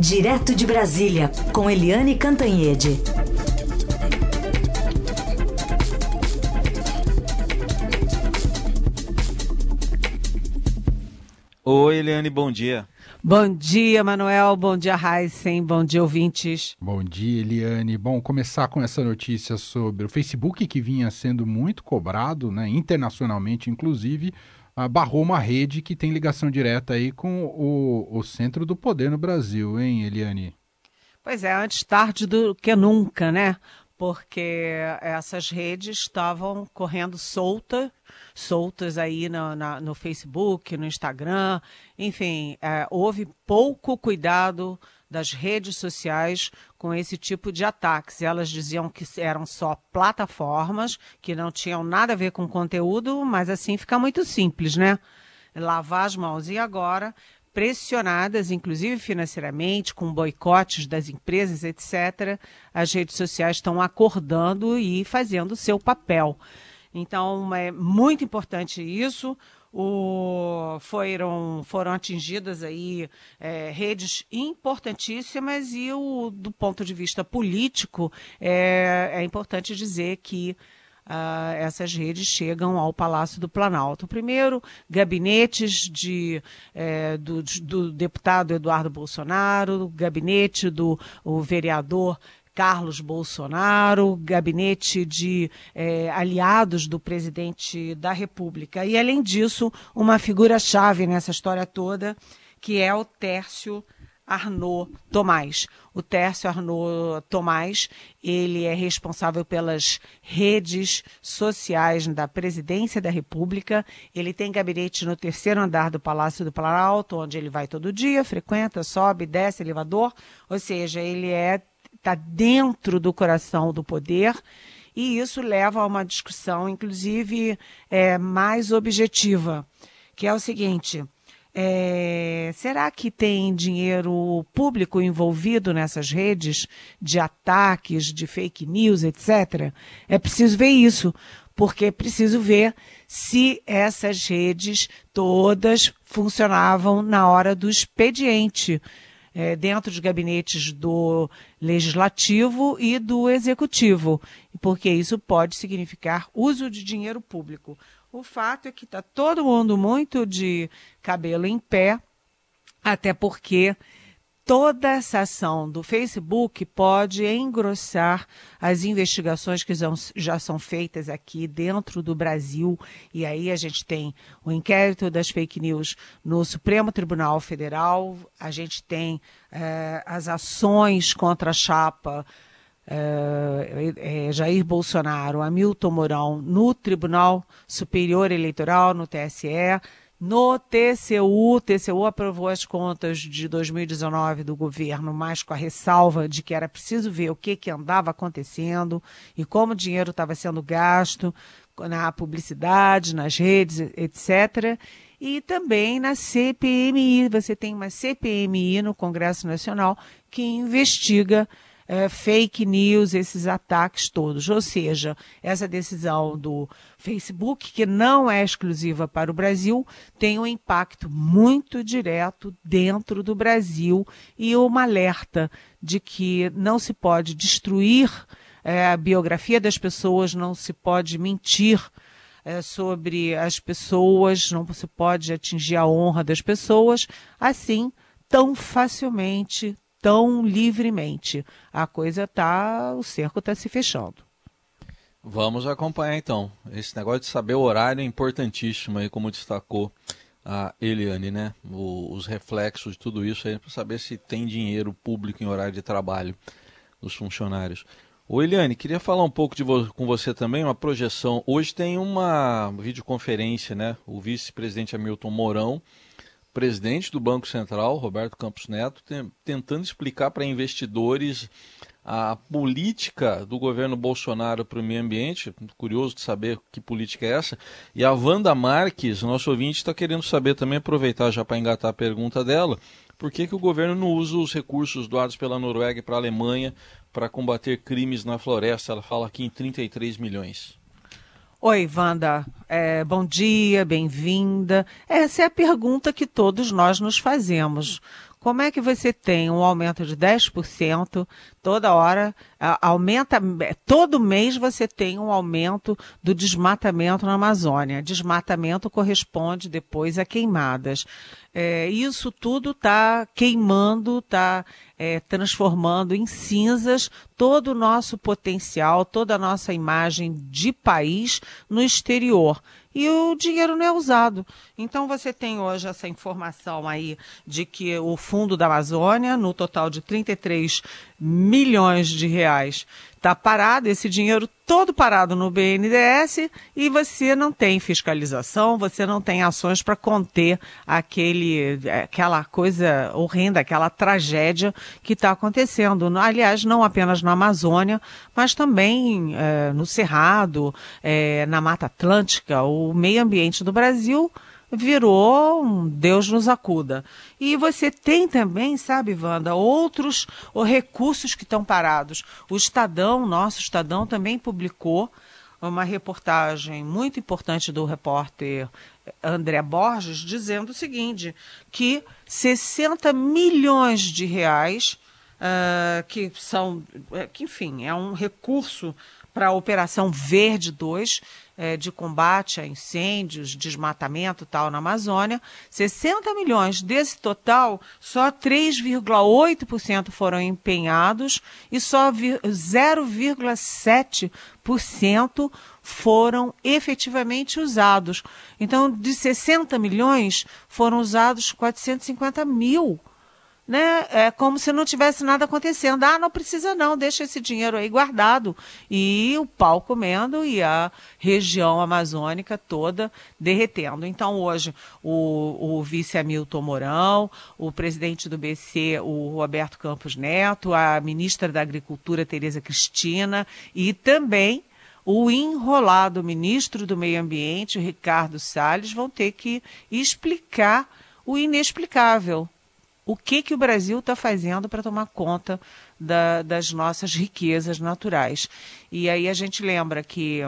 Direto de Brasília, com Eliane Cantanhede. Oi, Eliane, bom dia. Bom dia, Manuel. Bom dia, Heisen. Bom dia, ouvintes. Bom dia, Eliane. Bom, começar com essa notícia sobre o Facebook, que vinha sendo muito cobrado, né, internacionalmente, inclusive, barrou uma rede que tem ligação direta aí com o, o centro do poder no Brasil, hein, Eliane? Pois é, antes tarde do que nunca, né? Porque essas redes estavam correndo solta, soltas aí no, na, no Facebook, no Instagram, enfim, é, houve pouco cuidado das redes sociais com esse tipo de ataques. Elas diziam que eram só plataformas, que não tinham nada a ver com conteúdo, mas assim fica muito simples, né? Lavar as mãos. E agora pressionadas, inclusive financeiramente, com boicotes das empresas, etc., as redes sociais estão acordando e fazendo o seu papel. Então, é muito importante isso. O, foram, foram atingidas aí é, redes importantíssimas e o, do ponto de vista político é, é importante dizer que Uh, essas redes chegam ao Palácio do Planalto. Primeiro, gabinetes de, é, do, do, deputado Eduardo Bolsonaro, gabinete do vereador Carlos Bolsonaro, gabinete de é, aliados do presidente da República. E, além disso, uma figura-chave nessa história toda, que é o Tércio Arnaud Tomás. O Tércio Arnaud Tomás, ele é responsável pelas redes sociais da Presidência da República. Ele tem gabinete no terceiro andar do Palácio do Planalto, onde ele vai todo dia, frequenta, sobe, desce elevador. Ou seja, ele é está dentro do coração do poder e isso leva a uma discussão, inclusive, é, mais objetiva, que é o seguinte: é, será que tem dinheiro público envolvido nessas redes de ataques, de fake news, etc? É preciso ver isso, porque é preciso ver se essas redes todas funcionavam na hora do expediente. É, dentro dos gabinetes do legislativo e do executivo, porque isso pode significar uso de dinheiro público. O fato é que está todo mundo muito de cabelo em pé, até porque toda essa ação do Facebook pode engrossar as investigações que já são feitas aqui dentro do Brasil. E aí a gente tem o inquérito das fake news no Supremo Tribunal Federal, a gente tem eh, as ações contra a chapa é, Jair Bolsonaro, Hamilton Mourão, no Tribunal Superior Eleitoral, no TSE, no TCU, o TCU aprovou as contas de 2019 do governo, mas com a ressalva de que era preciso ver o que, que andava acontecendo e como o dinheiro estava sendo gasto na publicidade, nas redes, etc. E também na CPMI. Você tem uma CPMI no Congresso Nacional que investiga é, fake news, esses ataques todos. Ou seja, essa decisão do Facebook, que não é exclusiva para o Brasil, tem um impacto muito direto dentro do Brasil e uma alerta de que não se pode destruir é, a biografia das pessoas, não se pode mentir. É, sobre as pessoas, não se pode atingir a honra das pessoas, assim tão facilmente, tão livremente. A coisa tá, o cerco está se fechando. Vamos acompanhar então. Esse negócio de saber o horário é importantíssimo aí, como destacou a Eliane, né? O, os reflexos de tudo isso aí para saber se tem dinheiro público em horário de trabalho dos funcionários. Ô Eliane, queria falar um pouco vo com você também, uma projeção. Hoje tem uma videoconferência, né? O vice-presidente Hamilton Mourão presidente do Banco Central, Roberto Campos Neto, tem, tentando explicar para investidores a política do governo Bolsonaro para o meio ambiente. Curioso de saber que política é essa. E a Wanda Marques, nosso ouvinte, está querendo saber também, aproveitar já para engatar a pergunta dela, por que, que o governo não usa os recursos doados pela Noruega para a Alemanha para combater crimes na floresta? Ela fala aqui em 33 milhões. Oi, Wanda. É, bom dia, bem-vinda. Essa é a pergunta que todos nós nos fazemos. Como é que você tem um aumento de 10% toda hora, aumenta, todo mês você tem um aumento do desmatamento na Amazônia. Desmatamento corresponde depois a queimadas. É, isso tudo está queimando, está é, transformando em cinzas todo o nosso potencial, toda a nossa imagem de país no exterior e o dinheiro não é usado. Então você tem hoje essa informação aí de que o Fundo da Amazônia, no total de 33 milhões de reais, está parado, esse dinheiro todo parado no BNDES e você não tem fiscalização, você não tem ações para conter aquele, aquela coisa horrenda, aquela tragédia que está acontecendo. Aliás, não apenas na Amazônia, mas também é, no Cerrado, é, na Mata Atlântica, o meio ambiente do Brasil virou um Deus nos acuda. E você tem também, sabe, Wanda, outros recursos que estão parados. O Estadão, nosso Estadão, também publicou uma reportagem muito importante do repórter André Borges, dizendo o seguinte, que 60 milhões de reais, uh, que são, eh, que enfim, é um recurso para a Operação Verde 2, é, de combate a incêndios, desmatamento tal na Amazônia. 60 milhões desse total, só 3,8% foram empenhados e só 0,7% foram efetivamente usados. Então, de 60 milhões, foram usados 450 mil né? É como se não tivesse nada acontecendo. Ah, não precisa não, deixa esse dinheiro aí guardado. E o pau comendo e a região amazônica toda derretendo. Então, hoje, o, o vice Hamilton Mourão, o presidente do BC, o Roberto Campos Neto, a ministra da Agricultura, Tereza Cristina, e também o enrolado ministro do Meio Ambiente, Ricardo Salles, vão ter que explicar o inexplicável o que, que o Brasil está fazendo para tomar conta da, das nossas riquezas naturais. E aí a gente lembra que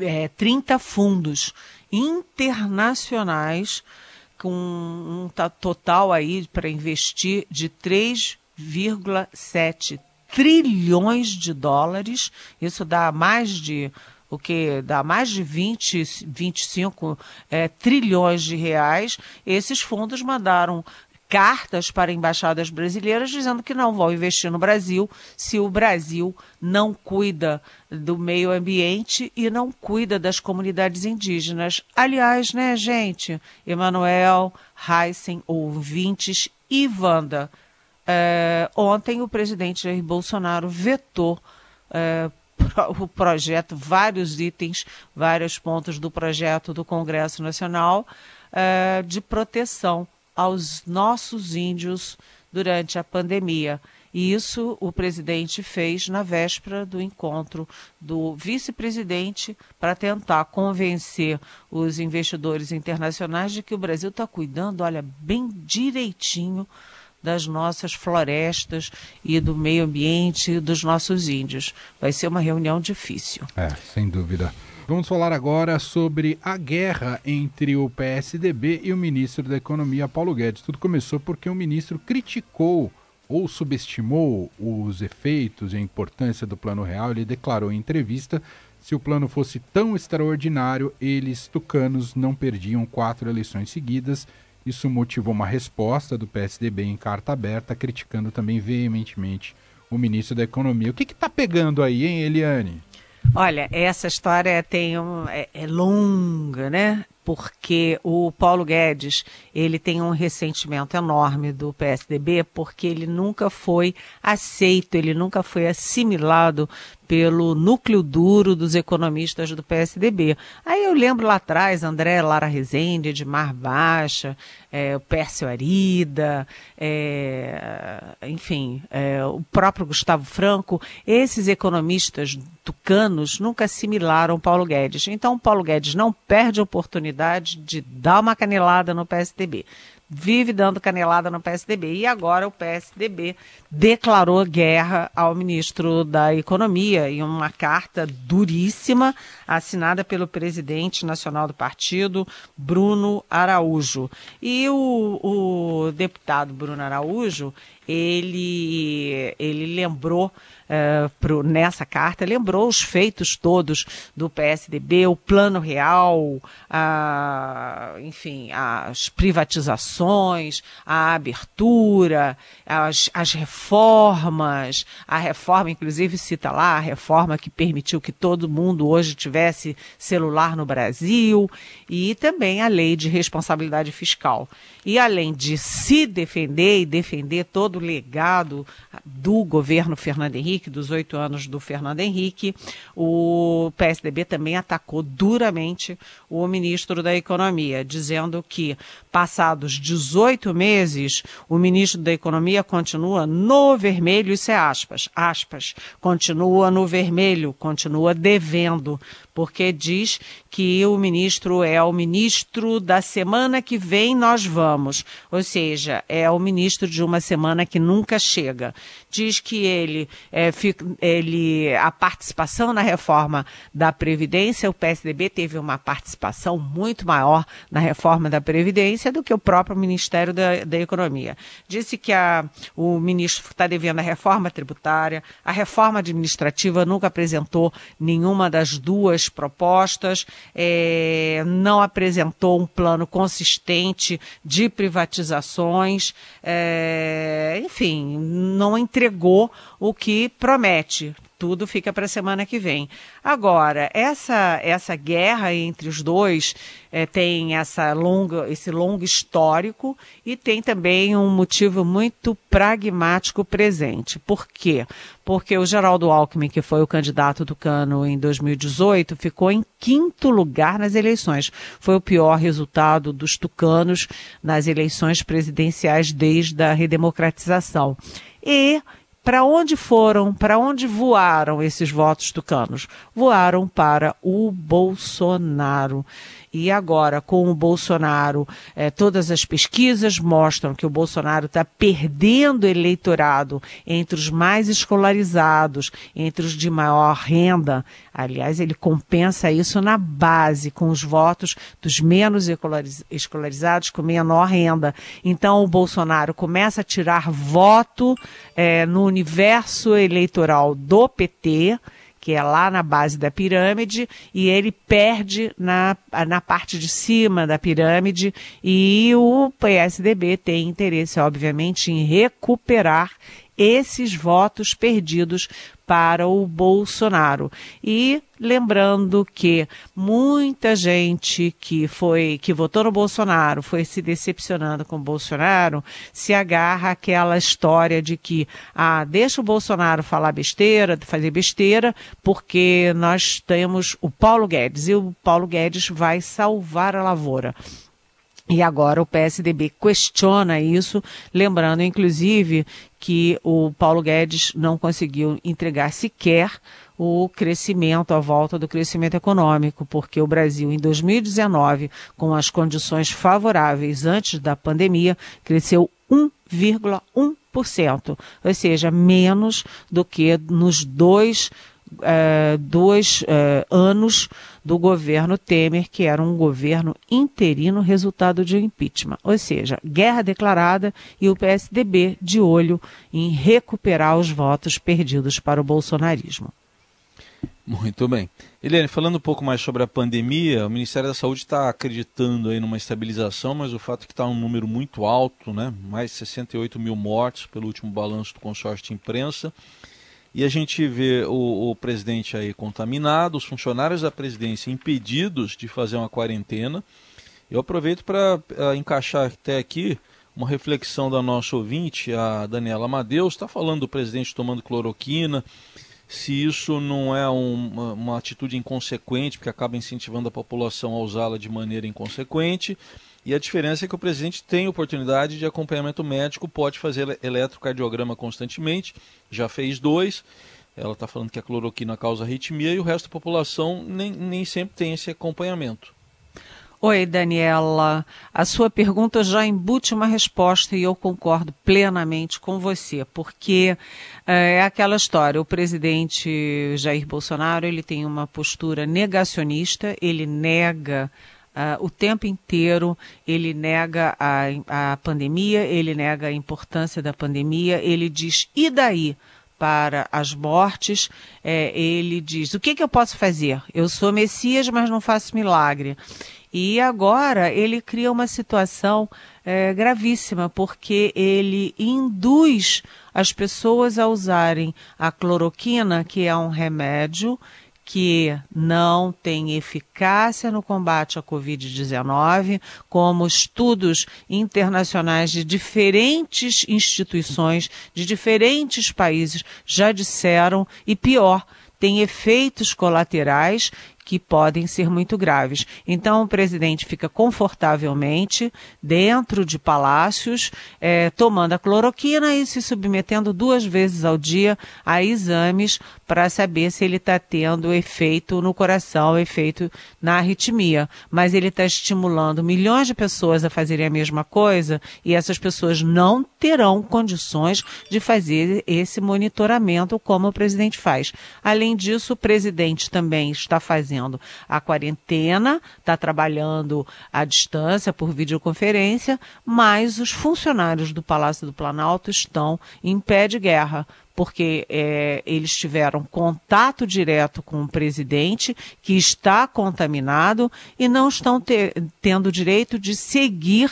é, 30 fundos internacionais com um total aí para investir de 3,7 trilhões de dólares. Isso dá mais de o que dá mais de 20, 25 é, trilhões de reais. Esses fundos mandaram cartas para embaixadas brasileiras dizendo que não vão investir no Brasil se o Brasil não cuida do meio ambiente e não cuida das comunidades indígenas. Aliás, né, gente? Emanuel, Heisen, ouvintes e Wanda. É, ontem o presidente Jair Bolsonaro vetou é, o projeto, vários itens, vários pontos do projeto do Congresso Nacional é, de proteção aos nossos índios durante a pandemia. E isso o presidente fez na véspera do encontro do vice-presidente para tentar convencer os investidores internacionais de que o Brasil está cuidando, olha, bem direitinho das nossas florestas e do meio ambiente e dos nossos índios. Vai ser uma reunião difícil. É, sem dúvida. Vamos falar agora sobre a guerra entre o PSDB e o ministro da Economia, Paulo Guedes. Tudo começou porque o ministro criticou ou subestimou os efeitos e a importância do Plano Real. Ele declarou em entrevista se o plano fosse tão extraordinário, eles, tucanos, não perdiam quatro eleições seguidas. Isso motivou uma resposta do PSDB em carta aberta, criticando também veementemente o ministro da Economia. O que está pegando aí, hein, Eliane? Olha, essa história tem um, é, é longa, né? porque o Paulo Guedes ele tem um ressentimento enorme do PSDB porque ele nunca foi aceito, ele nunca foi assimilado pelo núcleo duro dos economistas do PSDB. Aí eu lembro lá atrás, André Lara Rezende, Edmar Baixa, é, Pércio Arida, é, enfim, é, o próprio Gustavo Franco, esses economistas tucanos nunca assimilaram Paulo Guedes. Então, Paulo Guedes não perde a oportunidade de dar uma canelada no PSDB vive dando canelada no PSDB. E agora o PSDB declarou guerra ao ministro da Economia em uma carta duríssima assinada pelo presidente nacional do partido, Bruno Araújo. E o, o deputado Bruno Araújo, ele, ele lembrou uh, pro, nessa carta, lembrou os feitos todos do PSDB, o plano real, enfim, as privatizações, a abertura, as, as reformas, a reforma, inclusive cita lá, a reforma que permitiu que todo mundo hoje tivesse celular no Brasil, e também a lei de responsabilidade fiscal. E além de se defender e defender todo o legado do governo Fernando Henrique, dos oito anos do Fernando Henrique, o PSDB também atacou duramente o ministro da Economia, dizendo que, passados 18 meses, o ministro da Economia continua no vermelho, isso é aspas, aspas, continua no vermelho, continua devendo porque diz que o ministro é o ministro da semana que vem nós vamos, ou seja, é o ministro de uma semana que nunca chega. Diz que ele, é, ele a participação na reforma da Previdência, o PSDB teve uma participação muito maior na reforma da Previdência do que o próprio Ministério da, da Economia. Disse que a, o ministro está devendo a reforma tributária, a reforma administrativa nunca apresentou nenhuma das duas propostas, é, não apresentou um plano consistente de privatizações, é, enfim, não entregou o que promete tudo fica para a semana que vem. Agora, essa, essa guerra entre os dois é, tem essa longa, esse longo histórico e tem também um motivo muito pragmático presente. Por quê? Porque o Geraldo Alckmin, que foi o candidato do Cano em 2018, ficou em quinto lugar nas eleições. Foi o pior resultado dos tucanos nas eleições presidenciais desde a redemocratização. E para onde foram, para onde voaram esses votos tucanos? Voaram para o Bolsonaro. E agora, com o Bolsonaro, eh, todas as pesquisas mostram que o Bolsonaro está perdendo eleitorado entre os mais escolarizados, entre os de maior renda. Aliás, ele compensa isso na base, com os votos dos menos escolarizados, com menor renda. Então, o Bolsonaro começa a tirar voto eh, no universo eleitoral do PT que é lá na base da pirâmide, e ele perde na, na parte de cima da pirâmide, e o PSDB tem interesse, obviamente, em recuperar esses votos perdidos para o Bolsonaro. E lembrando que muita gente que foi que votou no Bolsonaro foi se decepcionando com o Bolsonaro, se agarra àquela história de que ah, deixa o Bolsonaro falar besteira, fazer besteira, porque nós temos o Paulo Guedes e o Paulo Guedes vai salvar a lavoura. E agora o PSDB questiona isso, lembrando inclusive que o Paulo Guedes não conseguiu entregar sequer o crescimento, a volta do crescimento econômico, porque o Brasil, em 2019, com as condições favoráveis antes da pandemia, cresceu 1,1%, ou seja, menos do que nos dois é, dois é, anos do governo Temer, que era um governo interino resultado de um impeachment. Ou seja, guerra declarada e o PSDB de olho em recuperar os votos perdidos para o bolsonarismo. Muito bem. Eliane, falando um pouco mais sobre a pandemia, o Ministério da Saúde está acreditando aí numa estabilização, mas o fato é que está um número muito alto, né? mais de 68 mil mortes pelo último balanço do consórcio de imprensa. E a gente vê o, o, presidente aí contaminado, os funcionários da presidência impedidos de fazer uma quarentena. Eu aproveito para uh, encaixar até aqui uma reflexão da nossa ouvinte, a Daniela Amadeus, está falando do presidente tomando cloroquina, se isso não é um, uma, uma atitude inconsequente, porque acaba incentivando a população a usá-la de maneira inconsequente. E a diferença é que o presidente tem oportunidade de acompanhamento médico, pode fazer eletrocardiograma constantemente, já fez dois. Ela está falando que a cloroquina causa arritmia e o resto da população nem, nem sempre tem esse acompanhamento. Oi, Daniela. A sua pergunta já embute uma resposta e eu concordo plenamente com você, porque é aquela história. O presidente Jair Bolsonaro ele tem uma postura negacionista, ele nega Uh, o tempo inteiro ele nega a, a pandemia, ele nega a importância da pandemia, ele diz, e daí? para as mortes, é, ele diz: o que, que eu posso fazer? Eu sou Messias, mas não faço milagre. E agora ele cria uma situação é, gravíssima, porque ele induz as pessoas a usarem a cloroquina, que é um remédio que não tem eficácia no combate à Covid-19, como estudos internacionais de diferentes instituições, de diferentes países já disseram, e pior, tem efeitos colaterais que podem ser muito graves. Então, o presidente fica confortavelmente dentro de palácios, é, tomando a cloroquina e se submetendo duas vezes ao dia a exames para saber se ele está tendo efeito no coração, efeito na arritmia. Mas ele está estimulando milhões de pessoas a fazerem a mesma coisa e essas pessoas não terão condições de fazer esse monitoramento como o presidente faz. Além disso, o presidente também está fazendo a quarentena, está trabalhando à distância por videoconferência, mas os funcionários do Palácio do Planalto estão em pé de guerra porque é, eles tiveram contato direto com o presidente, que está contaminado, e não estão te, tendo direito de seguir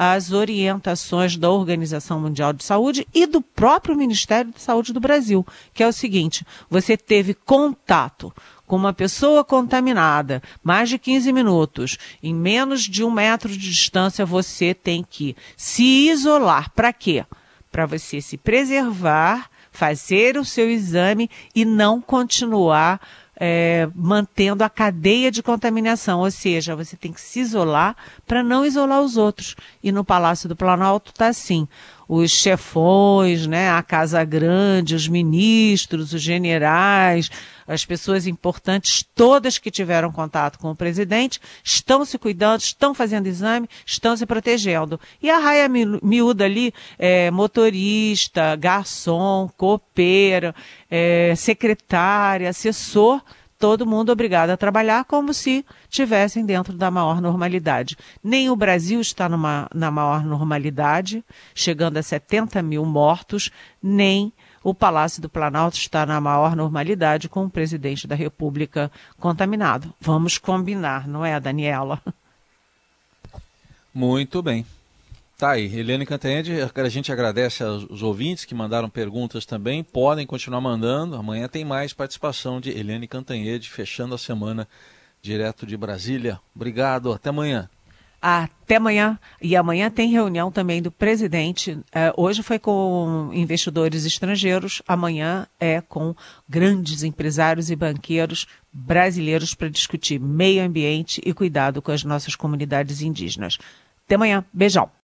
as orientações da Organização Mundial de Saúde e do próprio Ministério de Saúde do Brasil, que é o seguinte: você teve contato com uma pessoa contaminada, mais de 15 minutos, em menos de um metro de distância, você tem que se isolar. Para quê? Para você se preservar fazer o seu exame e não continuar é, mantendo a cadeia de contaminação, ou seja, você tem que se isolar para não isolar os outros. E no Palácio do Planalto está assim os chefões, né, a Casa Grande, os ministros, os generais, as pessoas importantes, todas que tiveram contato com o presidente, estão se cuidando, estão fazendo exame, estão se protegendo. E a raia miúda ali, é, motorista, garçom, copeiro, é, secretária, assessor, todo mundo obrigado a trabalhar como se tivessem dentro da maior normalidade. Nem o Brasil está numa, na maior normalidade, chegando a 70 mil mortos, nem o Palácio do Planalto está na maior normalidade com o presidente da República contaminado. Vamos combinar, não é, Daniela? Muito bem. Tá aí, Helene Cantanhede, a gente agradece aos ouvintes que mandaram perguntas também, podem continuar mandando, amanhã tem mais participação de Helene Cantanhede, fechando a semana direto de Brasília. Obrigado, até amanhã. Até amanhã. E amanhã tem reunião também do presidente. É, hoje foi com investidores estrangeiros, amanhã é com grandes empresários e banqueiros brasileiros para discutir meio ambiente e cuidado com as nossas comunidades indígenas. Até amanhã. Beijão.